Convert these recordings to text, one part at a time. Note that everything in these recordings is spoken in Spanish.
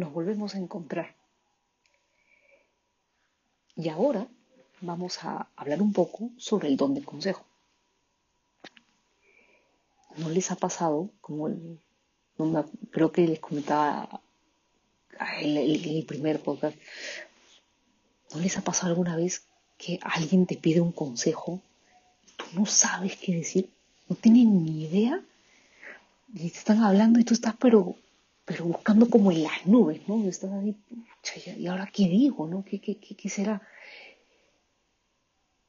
Nos volvemos a encontrar. Y ahora vamos a hablar un poco sobre el don de consejo. ¿No les ha pasado, como creo que les comentaba en el, primer podcast, ¿no les ha pasado alguna vez que alguien te pide un consejo y tú no sabes qué decir? No tienes ni idea y te están hablando y tú estás pero pero buscando como en las nubes, ¿no? Estás ahí, ¿y ahora qué digo, no? ¿Qué, qué, qué, qué será?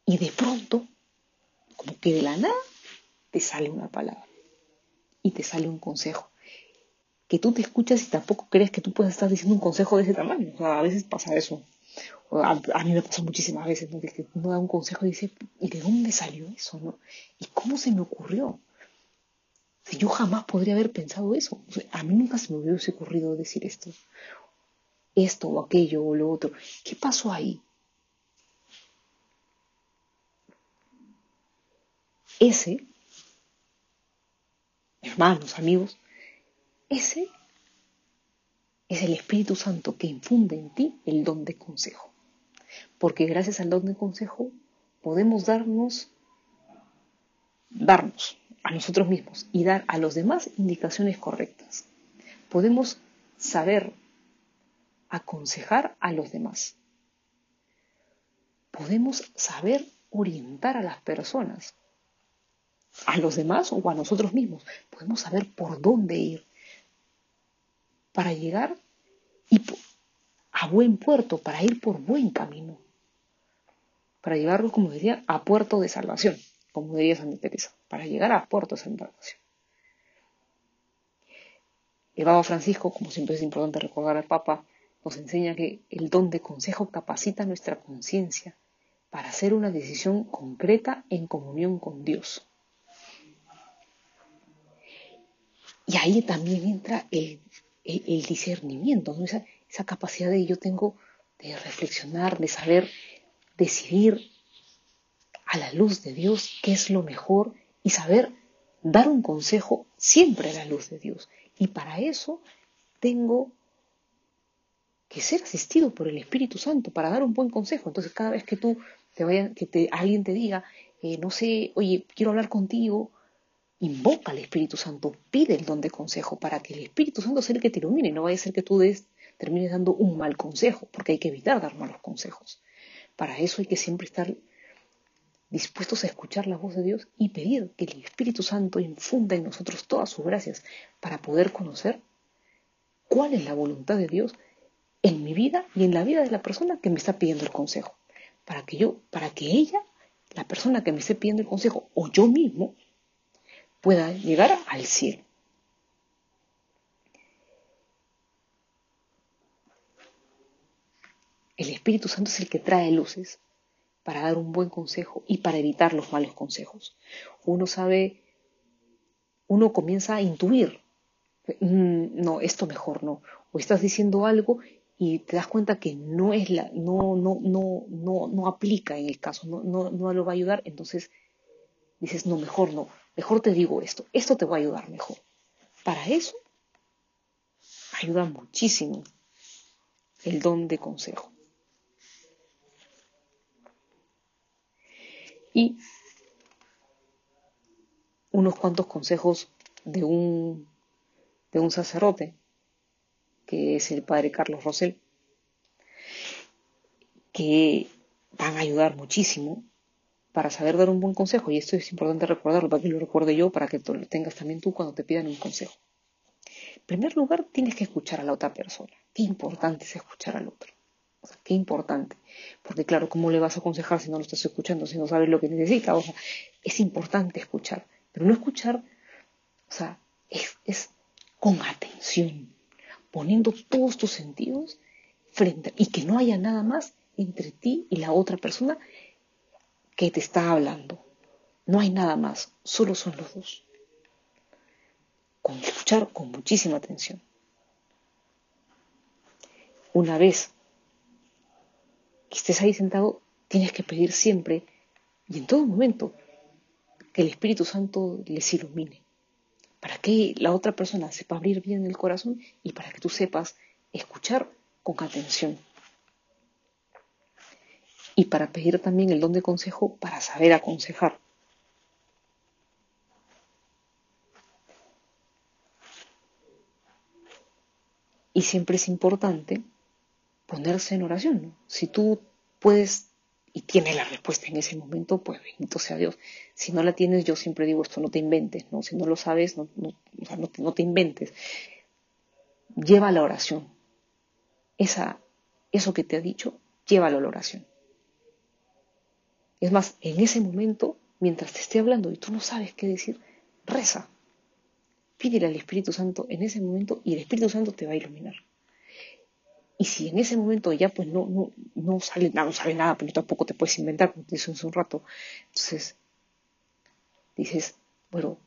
Y de pronto, como que de la nada, te sale una palabra y te sale un consejo. Que tú te escuchas y tampoco crees que tú puedas estar diciendo un consejo de ese tamaño. O sea, a veces pasa eso. A, mí me pasa muchísimas veces, ¿no? Que uno da un consejo y dice, ¿y de dónde salió eso, no? ¿Y cómo se me ocurrió? Yo jamás podría haber pensado eso. a mí nunca se me hubiese ocurrido decir esto. Esto o aquello o lo otro. ¿Qué pasó ahí? Ese, hermanos, amigos, ese es el Espíritu Santo que infunde en ti el don de consejo. Porque gracias al don de consejo podemos darnos, darnos a nosotros mismos y dar a los demás indicaciones correctas. Podemos saber aconsejar a los demás. Podemos saber orientar a las personas, a los demás o a nosotros mismos. Podemos saber por dónde ir para llegar y a buen puerto, para ir por buen camino, para llevarlo, como decía, a puerto de salvación como diría Santa Teresa, para llegar a Puerto de salvación. El Papa Francisco, como siempre es importante recordar al Papa, nos enseña que el don de consejo capacita nuestra conciencia para hacer una decisión concreta en comunión con Dios. Y ahí también entra el, discernimiento, esa, esa capacidad de yo tengo de reflexionar, de saber decidir a la luz de Dios qué es lo mejor y saber dar un consejo siempre a la luz de Dios. Y para eso tengo que ser asistido por el Espíritu Santo para dar un buen consejo. Entonces, cada vez que tú te vaya, que te, alguien te diga, eh, no sé, oye, quiero hablar contigo, invoca al Espíritu Santo, pide el don de consejo para que el Espíritu Santo sea el que te ilumine. No vaya a ser que tú des, termines dando un mal consejo, porque hay que evitar dar malos consejos. Para eso hay que siempre estar dispuestos a escuchar la voz de Dios y pedir que el Espíritu Santo infunda en nosotros todas sus gracias para poder conocer cuál es la voluntad de Dios en mi vida y en la vida de la persona que me está pidiendo el consejo. Para que yo, para que ella, la persona que me esté pidiendo el consejo, o yo mismo, pueda llegar al cielo. El Espíritu Santo es el que trae luces, para dar un buen consejo y para evitar los malos consejos. Uno sabe, uno comienza a intuir, mm, no, esto mejor no, o estás diciendo algo y te das cuenta que no es la, no, no, no, no, no aplica en el caso, no, no, no lo va a ayudar, entonces dices, no, mejor no, mejor te digo esto, esto te va a ayudar mejor. Para eso ayuda muchísimo el don de consejo. Y unos cuantos consejos de un, de un sacerdote, que es el padre Carlos Rosell, que van a ayudar muchísimo para saber dar un buen consejo. Y esto es importante recordarlo para que lo recuerde yo, para que lo tengas también tú cuando te pidan un consejo. En primer lugar, tienes que escuchar a la otra persona. Qué importante es escuchar al otro. Qué importante. Porque claro, ¿cómo le vas a aconsejar si no lo estás escuchando, si no sabes lo que necesita? O es importante escuchar. Pero no escuchar, o sea, es, es con atención, poniendo todos tus sentidos frente y que no haya nada más entre ti y la otra persona que te está hablando. No hay nada más, solo son los dos. Con escuchar con muchísima atención. Una vez que estés ahí sentado, tienes que pedir siempre y en todo momento que el Espíritu Santo les ilumine para que la otra persona sepa abrir bien el corazón y para que tú sepas escuchar con atención. Y para pedir también el don de consejo para saber aconsejar. Y siempre es importante ponerse en oración. Si tú puedes y tienes la respuesta en ese momento, pues bendito sea Dios. Si no la tienes, yo siempre digo esto, no te inventes, ¿no? Si no lo sabes, no, no, te, inventes. Lleva la oración. Esa, eso que te ha dicho, llévalo a la oración. Es más, en ese momento, mientras te esté hablando y tú no sabes qué decir, reza. Pídele al Espíritu Santo en ese momento y el Espíritu Santo te va a iluminar. Y si en ese momento ya pues no, no, no sale nada, no sale nada, pero tampoco te puedes inventar, como te hace un rato. Entonces, dices, bueno,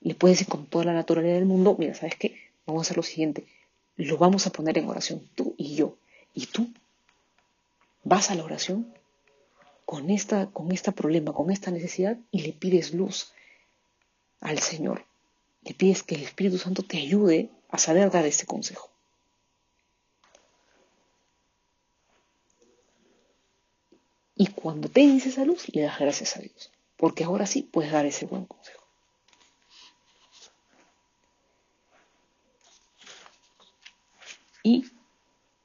le puedes decir con toda la naturalidad del mundo, mira, ¿sabes qué? Vamos a hacer lo siguiente, lo vamos a poner en oración, tú y yo. Y tú vas a la oración con esta, con este problema, con esta necesidad y le pides luz al Señor. Le pides que el Espíritu Santo te ayude a saber dar ese consejo. Y cuando te dices esa luz, le das gracias a Dios. Porque ahora sí puedes dar ese buen consejo. Y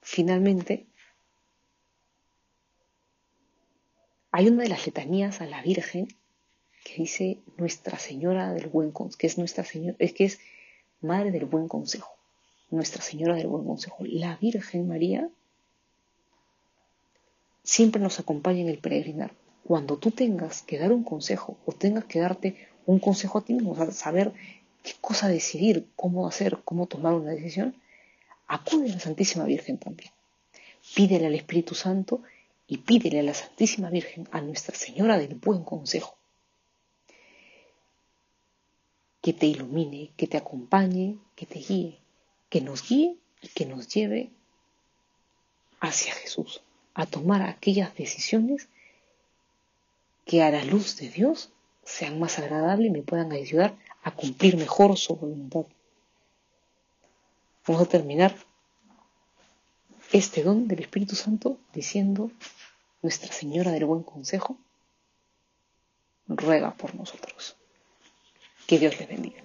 finalmente, hay una de las letanías a la Virgen que dice Nuestra Señora del Buen Consejo, que es Nuestra Señora, es que es Madre del Buen Consejo, Nuestra Señora del Buen Consejo. La Virgen María siempre nos acompaña en el peregrinar. Cuando tú tengas que dar un consejo o tengas que darte un consejo a ti mismo, saber qué cosa decidir, cómo hacer, cómo tomar una decisión, acude a la Santísima Virgen también. Pídele al Espíritu Santo y pídele a la Santísima Virgen, a Nuestra Señora del Buen Consejo, que te ilumine, que te acompañe, que te guíe, que nos guíe y que nos lleve hacia Jesús a tomar aquellas decisiones que a la luz de Dios sean más agradables y me puedan ayudar a cumplir mejor su voluntad. Vamos a terminar este don del Espíritu Santo diciendo, Nuestra Señora del Buen Consejo, ruega por nosotros. Que Dios les bendiga.